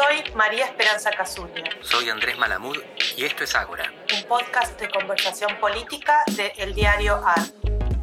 Soy María Esperanza Casulla. Soy Andrés Malamud y esto es Ágora. Un podcast de conversación política de El Diario AR.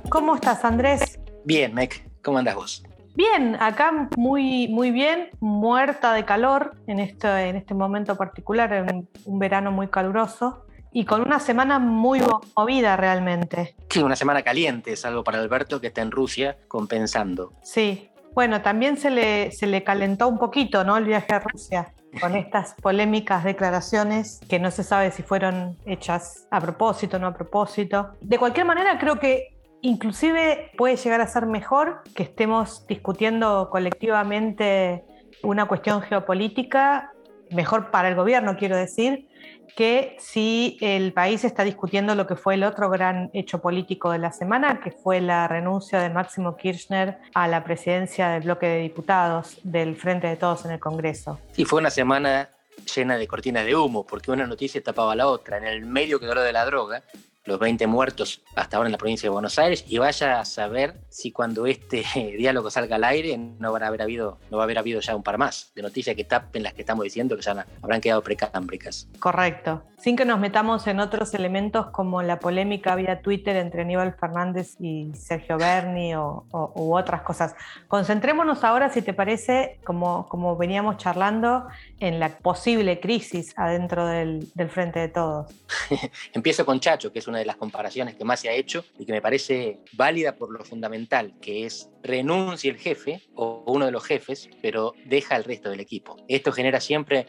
¿Cómo estás, Andrés? Bien, Mec. ¿Cómo andas vos? Bien, acá muy, muy bien, muerta de calor en este, en este momento particular, en un verano muy caluroso y con una semana muy movida realmente. Sí, una semana caliente, es algo para Alberto que está en Rusia compensando. Sí, bueno, también se le, se le calentó un poquito ¿no? el viaje a Rusia con estas polémicas declaraciones que no se sabe si fueron hechas a propósito o no a propósito. De cualquier manera, creo que inclusive puede llegar a ser mejor que estemos discutiendo colectivamente una cuestión geopolítica, mejor para el gobierno, quiero decir, que si el país está discutiendo lo que fue el otro gran hecho político de la semana, que fue la renuncia de Máximo Kirchner a la presidencia del bloque de diputados del Frente de Todos en el Congreso. Sí, fue una semana llena de cortinas de humo, porque una noticia tapaba la otra. En el medio quedó lo de la droga, los 20 muertos hasta ahora en la provincia de Buenos Aires y vaya a saber si cuando este diálogo salga al aire no, van a haber habido, no va a haber habido ya un par más de noticias que tapen las que estamos diciendo que ya habrán quedado precámbricas. Correcto. Sin que nos metamos en otros elementos como la polémica vía Twitter entre Aníbal Fernández y Sergio Berni o, u otras cosas. Concentrémonos ahora, si te parece, como, como veníamos charlando, en la posible crisis adentro del, del Frente de Todos. Empiezo con Chacho, que es una de las comparaciones que más se ha hecho y que me parece válida por lo fundamental, que es renuncie el jefe o uno de los jefes, pero deja al resto del equipo. Esto genera siempre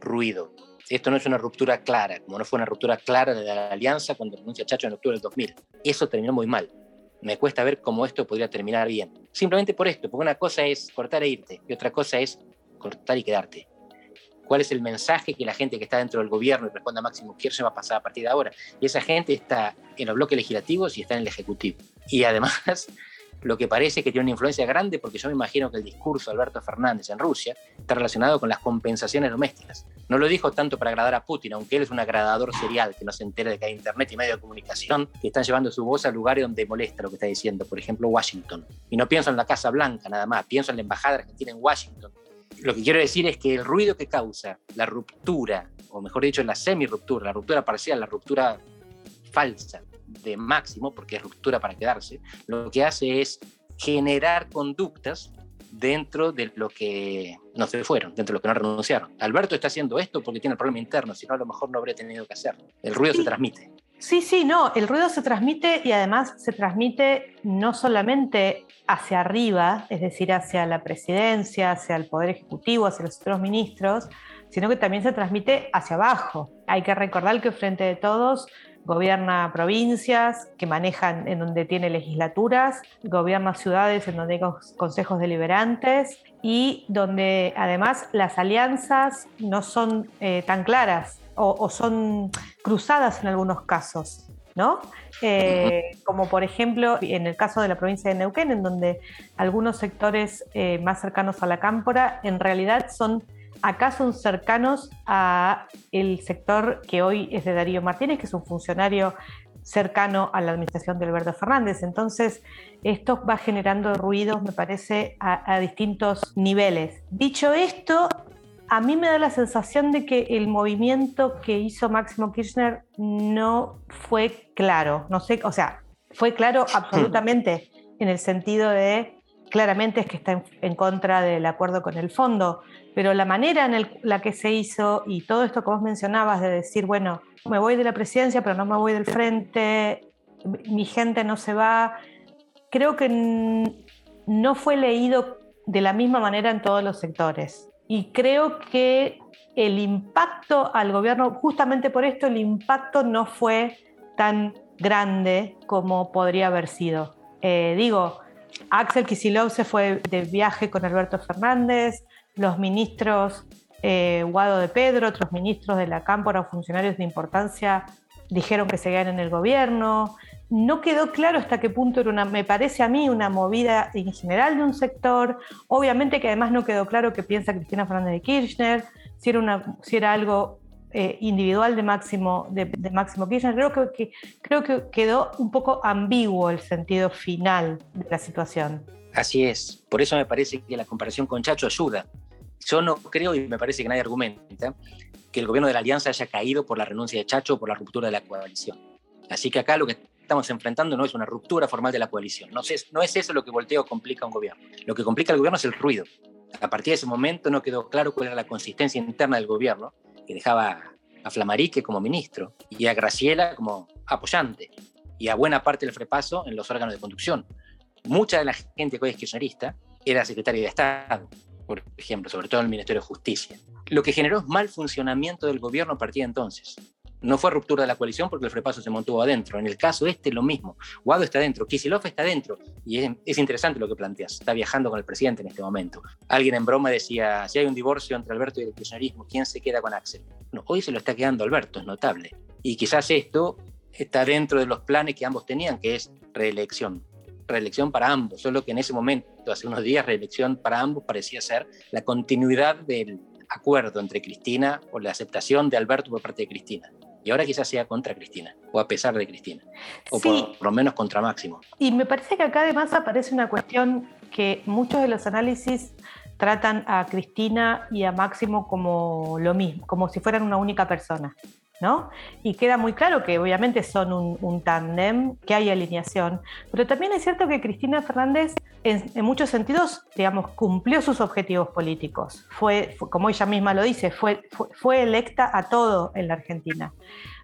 ruido. Esto no es una ruptura clara, como no fue una ruptura clara de la alianza cuando renuncia Chacho en octubre del 2000. Eso terminó muy mal. Me cuesta ver cómo esto podría terminar bien. Simplemente por esto, porque una cosa es cortar e irte y otra cosa es cortar y quedarte cuál es el mensaje que la gente que está dentro del gobierno y responde a Máximo Kirchner va a pasar a partir de ahora. Y esa gente está en los bloques legislativos y está en el Ejecutivo. Y además, lo que parece que tiene una influencia grande, porque yo me imagino que el discurso de Alberto Fernández en Rusia está relacionado con las compensaciones domésticas. No lo dijo tanto para agradar a Putin, aunque él es un agradador serial que no se entera de que hay Internet y medios de comunicación que están llevando su voz a lugares donde molesta lo que está diciendo, por ejemplo, Washington. Y no pienso en la Casa Blanca nada más, pienso en la embajada tiene en Washington, lo que quiero decir es que el ruido que causa la ruptura, o mejor dicho, la semi-ruptura, la ruptura parcial, la ruptura falsa de Máximo, porque es ruptura para quedarse, lo que hace es generar conductas dentro de lo que no se fueron, dentro de lo que no renunciaron. Alberto está haciendo esto porque tiene el problema interno, si no a lo mejor no habría tenido que hacerlo. El ruido se transmite. Sí, sí, no, el ruido se transmite y además se transmite no solamente hacia arriba, es decir, hacia la presidencia, hacia el Poder Ejecutivo, hacia los otros ministros, sino que también se transmite hacia abajo. Hay que recordar que Frente de Todos gobierna provincias que manejan en donde tiene legislaturas, gobierna ciudades en donde hay consejos deliberantes y donde además las alianzas no son eh, tan claras o, son cruzadas en algunos casos. ¿no? Eh, como por ejemplo en el caso de la provincia de Neuquén, en donde algunos sectores eh, más cercanos a la cámpora en realidad son acá son cercanos a el sector que hoy es de Darío Martínez, que es un funcionario cercano a la administración de Alberto Fernández. Entonces, esto va generando ruidos, me parece, a distintos niveles. Dicho esto, a mí me da la sensación de que el movimiento que hizo Máximo Kirchner no fue claro. No sé, o sea, fue claro absolutamente en el sentido de claramente es que está en, contra del acuerdo con el fondo, pero la manera en la que se hizo y todo esto que vos mencionabas de decir, bueno, me voy de la presidencia, pero no me voy del frente, mi gente no se va, creo que no fue leído de la misma manera en todos los sectores y creo que el impacto al gobierno, justamente por esto, el impacto no fue tan grande como podría haber sido. Eh, digo, Axel Kisilov se fue de viaje con Alberto Fernández, los ministros eh, Guado de Pedro, otros ministros de la Cámpora o funcionarios de importancia dijeron que seguían en el gobierno no quedó claro hasta qué punto era una, me parece a mí, una movida en general de un sector. Obviamente que además no quedó claro qué piensa Cristina Fernández de Kirchner, si era, una, si era algo eh, individual de Máximo, de, Máximo Kirchner. Creo que, creo que quedó un poco ambiguo el sentido final de la situación. Así es. Por eso me parece que la comparación con Chacho ayuda. Yo no creo, y me parece que nadie argumenta, que el gobierno de la Alianza haya caído por la renuncia de Chacho o por la ruptura de la coalición. Así que acá lo que estamos enfrentando no es una ruptura formal de la coalición. No es, no es eso lo que voltea o complica a un gobierno. Lo que complica al gobierno es el ruido. A partir de ese momento no quedó claro cuál era la consistencia interna del gobierno, que dejaba a Flamarique como ministro y a Graciela como apoyante y a buena parte del frepaso en los órganos de conducción. Mucha de la gente que hoy es kirchnerista era secretaria de Estado, por ejemplo, sobre todo en el Ministerio de Justicia. Lo que generó es mal funcionamiento del gobierno a partir de entonces. No fue ruptura de la coalición porque el frepaso se mantuvo adentro. En el caso este, lo mismo. Guado está adentro, Kisilov está adentro. Y es, interesante lo que planteas. Está viajando con el presidente en este momento. Alguien en broma decía, si hay un divorcio entre Alberto y el kirchnerismo, ¿quién se queda con Axel? No, hoy se lo está quedando Alberto, es notable. Y quizás esto está dentro de los planes que ambos tenían, que es reelección. Reelección para ambos, solo que en ese momento, hace unos días, reelección para ambos parecía ser la continuidad del acuerdo entre Cristina o la aceptación de Alberto por parte de Cristina. Y ahora quizás sea contra Cristina, o a pesar de Cristina, o por, lo menos contra Máximo. Y me parece que acá además aparece una cuestión que muchos de los análisis tratan a Cristina y a Máximo como lo mismo, como si fueran una única persona. ¿No? Y queda muy claro que obviamente son un, un tándem, que hay alineación, pero también es cierto que Cristina Fernández en, muchos sentidos, digamos, cumplió sus objetivos políticos. Fue, como ella misma lo dice, fue, fue, electa a todo en la Argentina.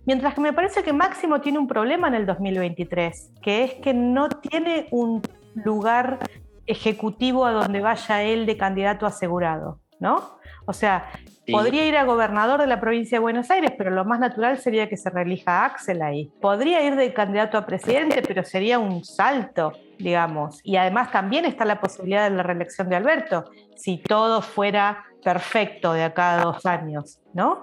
Mientras que me parece que Máximo tiene un problema en el 2023, que es que no tiene un lugar ejecutivo a donde vaya él de candidato asegurado, ¿no? O sea, Podría ir a gobernador de la provincia de Buenos Aires, pero lo más natural sería que se reelija Axel ahí. Podría ir de candidato a presidente, pero sería un salto, digamos. Y además también está la posibilidad de la reelección de Alberto, si todo fuera perfecto de acá a dos años, ¿no?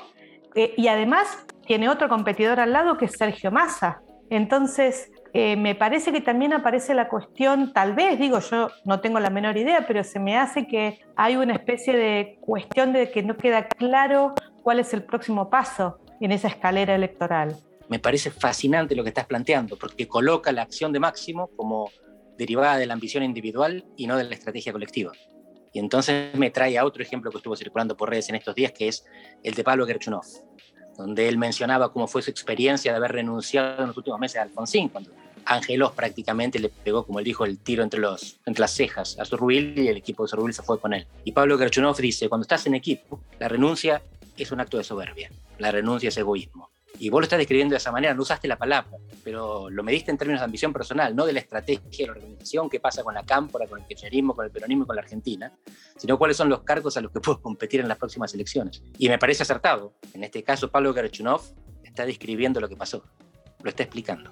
Eh, y además tiene otro competidor al lado que es Sergio Massa. Entonces, eh, me parece que también aparece la cuestión, tal vez, digo, yo no tengo la menor idea, pero se me hace que hay una especie de cuestión de que no queda claro cuál es el próximo paso en esa escalera electoral. Me parece fascinante lo que estás planteando, porque coloca la acción de Máximo como derivada de la ambición individual y no de la estrategia colectiva. Y entonces me trae a otro ejemplo que estuvo circulando por redes en estos días, que es el de Pablo Gerchunov donde él mencionaba cómo fue su experiencia de haber renunciado en los últimos meses a Alfonsín, cuando Angelos prácticamente le pegó, como él dijo, el tiro entre, los, las cejas a Zurrubil y el equipo de Zurrubil se fue con él. Y Pablo Gerchunov dice, cuando estás en equipo, la renuncia es un acto de soberbia, la renuncia es egoísmo. Y vos lo estás describiendo de esa manera, no usaste la palabra, pero lo mediste en términos de ambición personal, no de la estrategia de la organización, qué pasa con la cámpora, con el kirchnerismo, con el peronismo y con la Argentina, sino cuáles son los cargos a los que puedo competir en las próximas elecciones. Y me parece acertado. En este caso, Pablo Garchunov está describiendo lo que pasó, lo está explicando,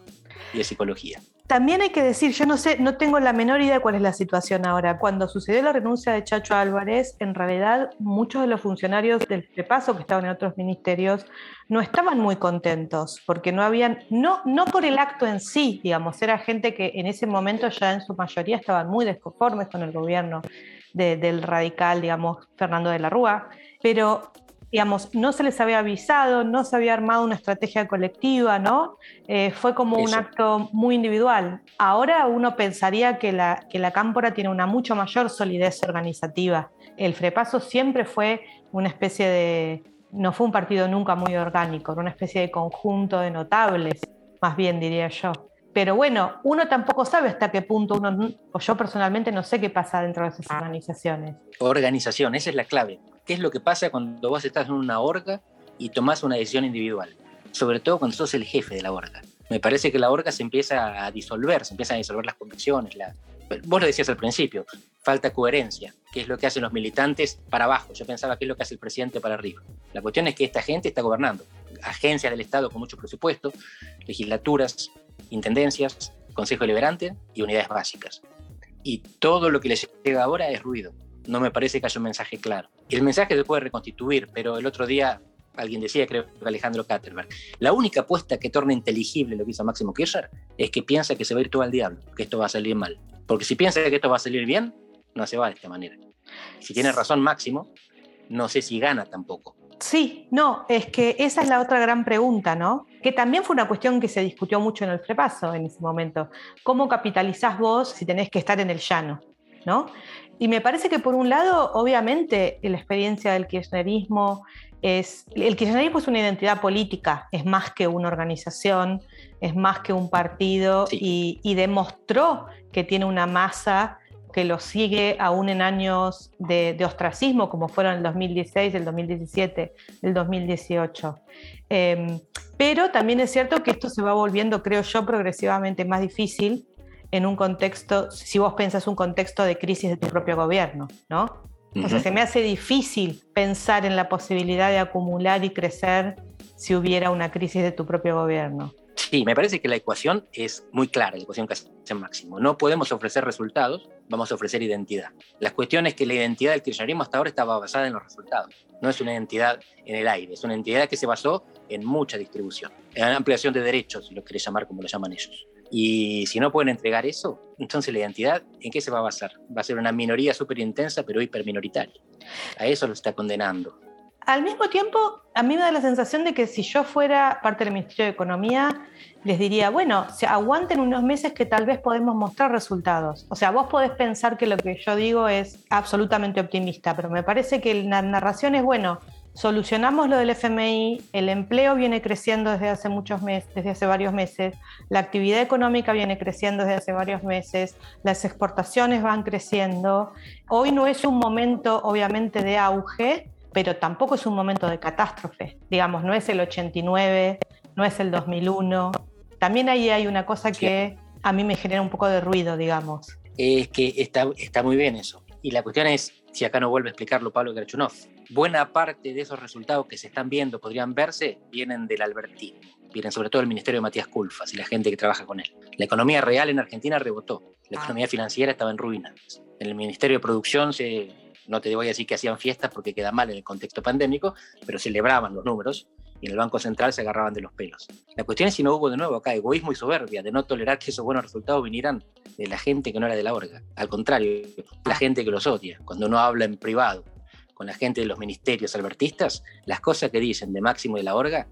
y es psicología. También hay que decir, yo no sé, no tengo la menor idea cuál es la situación ahora. Cuando sucedió la renuncia de Chacho Álvarez, en realidad muchos de los funcionarios del repaso que estaban en otros ministerios no estaban muy contentos, porque no habían, no, no por el acto en sí, digamos, era gente que en ese momento ya en su mayoría estaban muy desconformes con el gobierno del radical, digamos, Fernando de la Rúa, pero digamos, no se les había avisado, no se había armado una estrategia colectiva, ¿no? Eh, fue como un acto muy individual. Ahora uno pensaría que la, que la cámpora tiene una mucho mayor solidez organizativa. El Frepaso siempre fue una especie de, no fue un partido nunca muy orgánico, era una especie de conjunto de notables, más bien diría yo. Pero bueno, uno tampoco sabe hasta qué punto uno, o yo personalmente no sé qué pasa dentro de esas organizaciones. Organización, esa es la clave. ¿Qué es lo que pasa cuando vos estás en una orga y tomás una decisión individual? Sobre todo cuando sos el jefe de la orga. Me parece que la orga se empieza a disolver, se empiezan a disolver las convicciones. La... Vos lo decías al principio, falta coherencia. ¿Qué es lo que hacen los militantes para abajo? Yo pensaba que es lo que hace el presidente para arriba. La cuestión es que esta gente está gobernando. Agencias del Estado con mucho presupuesto, legislaturas, intendencias, Consejo Deliberante y unidades básicas. Y todo lo que les llega ahora es ruido no me parece que haya un mensaje claro. El mensaje se puede reconstituir, pero el otro día alguien decía, creo que Alejandro Katterberg, la única apuesta que torna inteligible lo que hizo Máximo Kirchner es que piensa que se va a ir todo al diablo, que esto va a salir mal. Porque si piensa que esto va a salir bien, no se va de esta manera. Si tiene razón Máximo, no sé si gana tampoco. Sí, no, es que esa es la otra gran pregunta, ¿no? Que también fue una cuestión que se discutió mucho en el frepaso en ese momento. ¿Cómo capitalizás vos si tenés que estar en el llano? ¿No? Y me parece que por un lado, obviamente, la experiencia del kirchnerismo es, el kirchnerismo es una identidad política, es más que una organización, es más que un partido y, demostró que tiene una masa que lo sigue aún en años de, ostracismo, como fueron el 2016, el 2017, el 2018. Em, pero también es cierto que esto se va volviendo, creo yo, progresivamente más difícil en un contexto, si vos pensás un contexto de crisis de tu propio gobierno, ¿no? O sea, se me hace difícil pensar en la posibilidad de acumular y crecer si hubiera una crisis de tu propio gobierno. Sí, me parece que la ecuación es muy clara, la ecuación hace máximo. No podemos ofrecer resultados, vamos a ofrecer identidad. La cuestión es que la identidad del kirchnerismo hasta ahora estaba basada en los resultados. No es una identidad en el aire, es una identidad que se basó en mucha distribución, en ampliación de derechos, si lo querés llamar como lo llaman ellos. Y si no pueden entregar eso, entonces la identidad, ¿en qué se va a basar? Va a ser una minoría súper intensa, pero hiperminoritaria. A eso lo está condenando. Al mismo tiempo, a mí me da la sensación de que si yo fuera parte del Ministerio de Economía, les diría, bueno, se aguanten unos meses que tal vez podemos mostrar resultados. O sea, vos podés pensar que lo que yo digo es absolutamente optimista, pero me parece que la narración es, bueno, Solucionamos lo del FMI, el empleo viene creciendo desde hace muchos meses, desde hace varios meses, la actividad económica viene creciendo desde hace varios meses, las exportaciones van creciendo. Hoy no es un momento obviamente de auge, pero tampoco es un momento de catástrofe. Digamos, no es el 89, no es el 2001. También ahí hay una cosa que a mí me genera un poco de ruido, digamos. Es que está, está muy bien eso. Y la cuestión es, si acá no vuelve a explicarlo Pablo Grachunov, buena parte de esos resultados que se están viendo, podrían verse, vienen del albertismo, vienen sobre todo del ministerio de Matías Culfas y la gente que trabaja con él. La economía real en Argentina rebotó, la ah. economía financiera estaba en ruinas. En el ministerio de producción se, no te voy a decir que hacían fiestas porque queda mal en el contexto pandémico, pero celebraban los números y en el Banco Central se agarraban de los pelos. La cuestión es si no hubo de nuevo acá egoísmo y soberbia de no tolerar que esos buenos resultados vinieran de la gente que no era de la orga. Al contrario, la gente que los odia, cuando uno habla en privado con la gente de los ministerios albertistas, las cosas que dicen de Máximo y de la Orga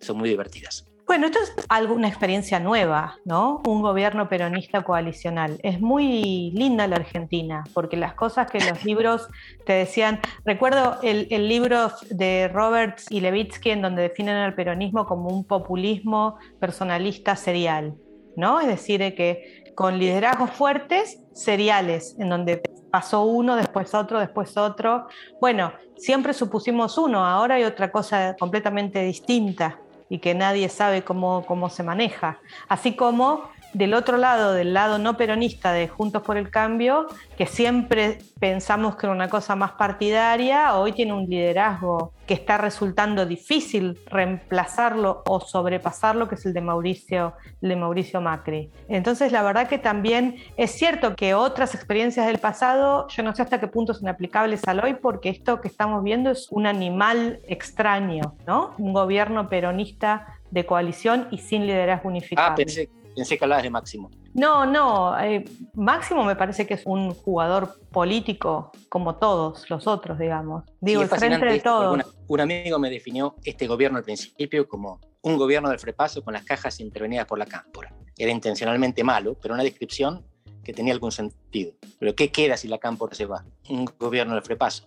son muy divertidas. Bueno, esto es alguna experiencia nueva, ¿no? Un gobierno peronista coalicional. Es muy linda la Argentina, porque las cosas que los libros te decían, recuerdo el, el libro de Roberts y Levitsky en donde definen al peronismo como un populismo personalista serial, ¿no? Es decir, que con liderazgos fuertes, seriales, en donde pasó uno, después otro, después otro. Bueno, siempre supusimos uno, ahora hay otra cosa completamente distinta y que nadie sabe cómo, cómo se maneja. Así como del otro lado, del lado no peronista de Juntos por el Cambio, que siempre pensamos que era una cosa más partidaria, hoy tiene un liderazgo que está resultando difícil reemplazarlo o sobrepasarlo, que es el de Mauricio, el de Mauricio Macri. Entonces, la verdad que también es cierto que otras experiencias del pasado, yo no sé hasta qué punto son aplicables al hoy, porque esto que estamos viendo es un animal extraño, ¿no? Un gobierno peronista de coalición y sin liderazgo unificado. Ah, pensé Pensé que hablabas de Máximo. No, no. Eh, Máximo me parece que es un jugador político como todos los otros, digamos. Digo, el frente de todos. Un amigo me definió este gobierno al principio como un gobierno del frepaso con las cajas intervenidas por la cámpora. Era intencionalmente malo, pero una descripción que tenía algún sentido. Pero ¿qué queda si la cámpora se va? Un gobierno del frepaso.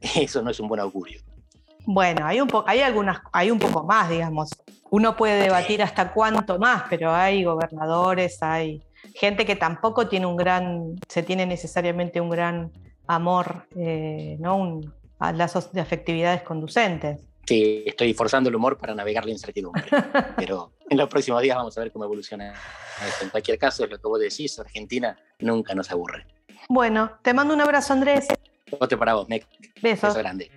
Eso no es un buen augurio. Bueno, hay un, hay algunas, hay un poco más, digamos. Uno puede debatir hasta cuánto más, pero hay gobernadores, hay gente que tampoco tiene un gran, se tiene necesariamente un gran amor, eh, ¿no? Un, a lazos de afectividades conducentes. Sí, estoy forzando el humor para navegar la incertidumbre, pero en los próximos días vamos a ver cómo evoluciona esto. En cualquier caso, es lo que vos decís, Argentina nunca nos aburre. Bueno, te mando un abrazo, Andrés. Otro para vos, Mec. Besos. Beso grande.